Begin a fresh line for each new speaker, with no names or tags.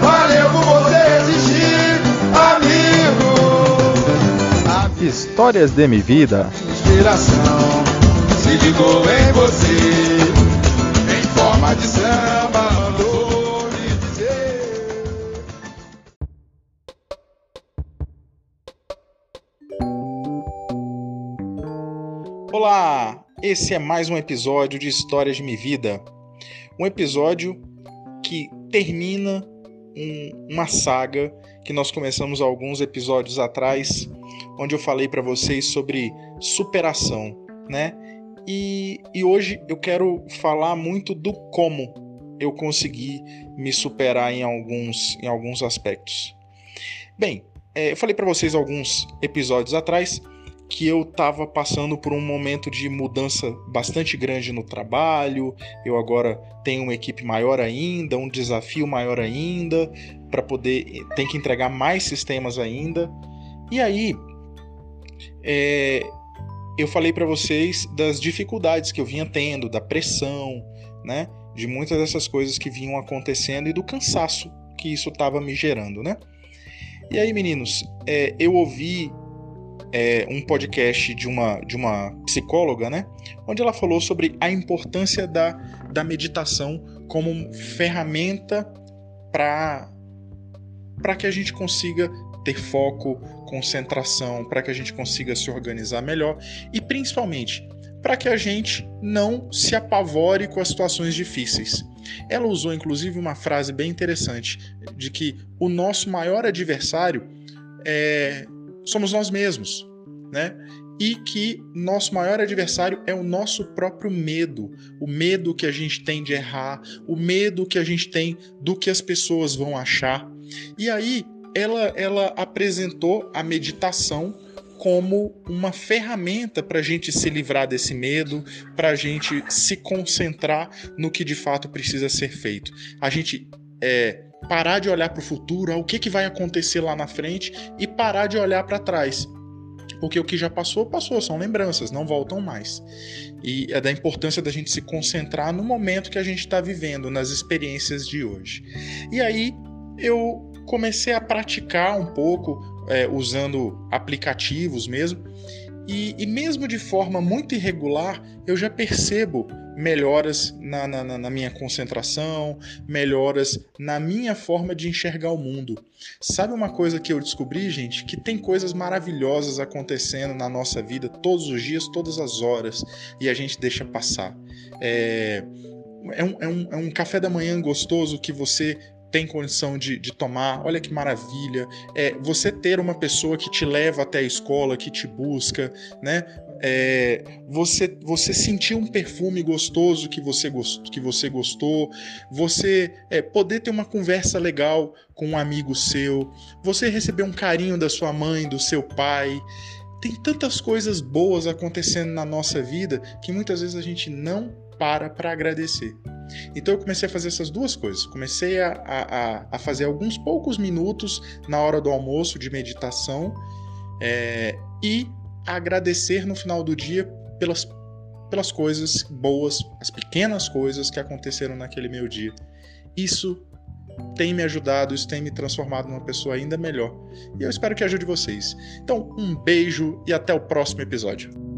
Valeu por você existir, amigo.
Histórias de minha vida.
Inspiração se ligou em você. Em forma de samba.
Olá! Esse é mais um episódio de Histórias de Minha Vida. Um episódio que termina um- uma saga que nós começamos alguns episódios atrás, onde eu falei para vocês sobre superação, né? E, e hoje eu quero falar muito do como eu consegui me superar em alguns, em alguns aspectos. Bem, é, eu falei para vocês alguns episódios atrás que eu estava passando por um momento de mudança bastante grande no trabalho. Eu agora tenho uma equipe maior ainda, um desafio maior ainda, para poder tem que entregar mais sistemas ainda. E aí, é, eu falei para vocês das dificuldades que eu vinha tendo, da pressão, né, de muitas dessas coisas que vinham acontecendo e do cansaço que isso estava me gerando, né? E aí, meninos, é, eu ouvi é, um podcast de uma, de uma psicóloga, né? Onde ela falou sobre a importância da, da meditação como ferramenta para que a gente consiga ter foco, concentração, para que a gente consiga se organizar melhor e principalmente para que a gente não se apavore com as situações difíceis. Ela usou inclusive uma frase bem interessante de que o nosso maior adversário é, somos nós mesmos, né? E que nosso maior adversário é o nosso próprio medo, o medo que a gente tem de errar, o medo que a gente tem do que as pessoas vão achar. E aí ela, ela apresentou a meditação como uma ferramenta para a gente se livrar desse medo, para a gente se concentrar no que de fato precisa ser feito. A gente é, parar de olhar para o futuro, ao que, que vai acontecer lá na frente e parar de olhar para trás. Porque o que já passou, passou, são lembranças, não voltam mais. E é da importância da gente se concentrar no momento que a gente está vivendo, nas experiências de hoje. E aí eu comecei a praticar um pouco, é, usando aplicativos mesmo, e, e, mesmo de forma muito irregular, eu já percebo melhoras na, na, na, minha concentração, melhoras na minha forma de enxergar o mundo. Sabe uma coisa que eu descobri, gente? Que tem coisas maravilhosas acontecendo na nossa vida todos os dias, todas as horas, e a gente deixa passar. É, é, um, é, um, é um café da manhã gostoso que você tem condição de, de, tomar, olha que maravilha. É, você ter uma pessoa que te leva até a escola, que te busca, né? É, você, você sentir um perfume gostoso que você, gost, que você gostou, você é, poder ter uma conversa legal com um amigo seu, você receber um carinho da sua mãe, do seu pai. Tem tantas coisas boas acontecendo na nossa vida que muitas vezes a gente não para para agradecer. Então eu comecei a fazer essas duas coisas. Comecei a, a, a fazer alguns poucos minutos na hora do almoço de meditação é, e agradecer no final do dia pelas, pelas coisas boas, as pequenas coisas que aconteceram naquele meu dia. Isso tem me ajudado, isso tem me transformado numa pessoa ainda melhor. E eu espero que ajude vocês. Então, um beijo e até o próximo episódio.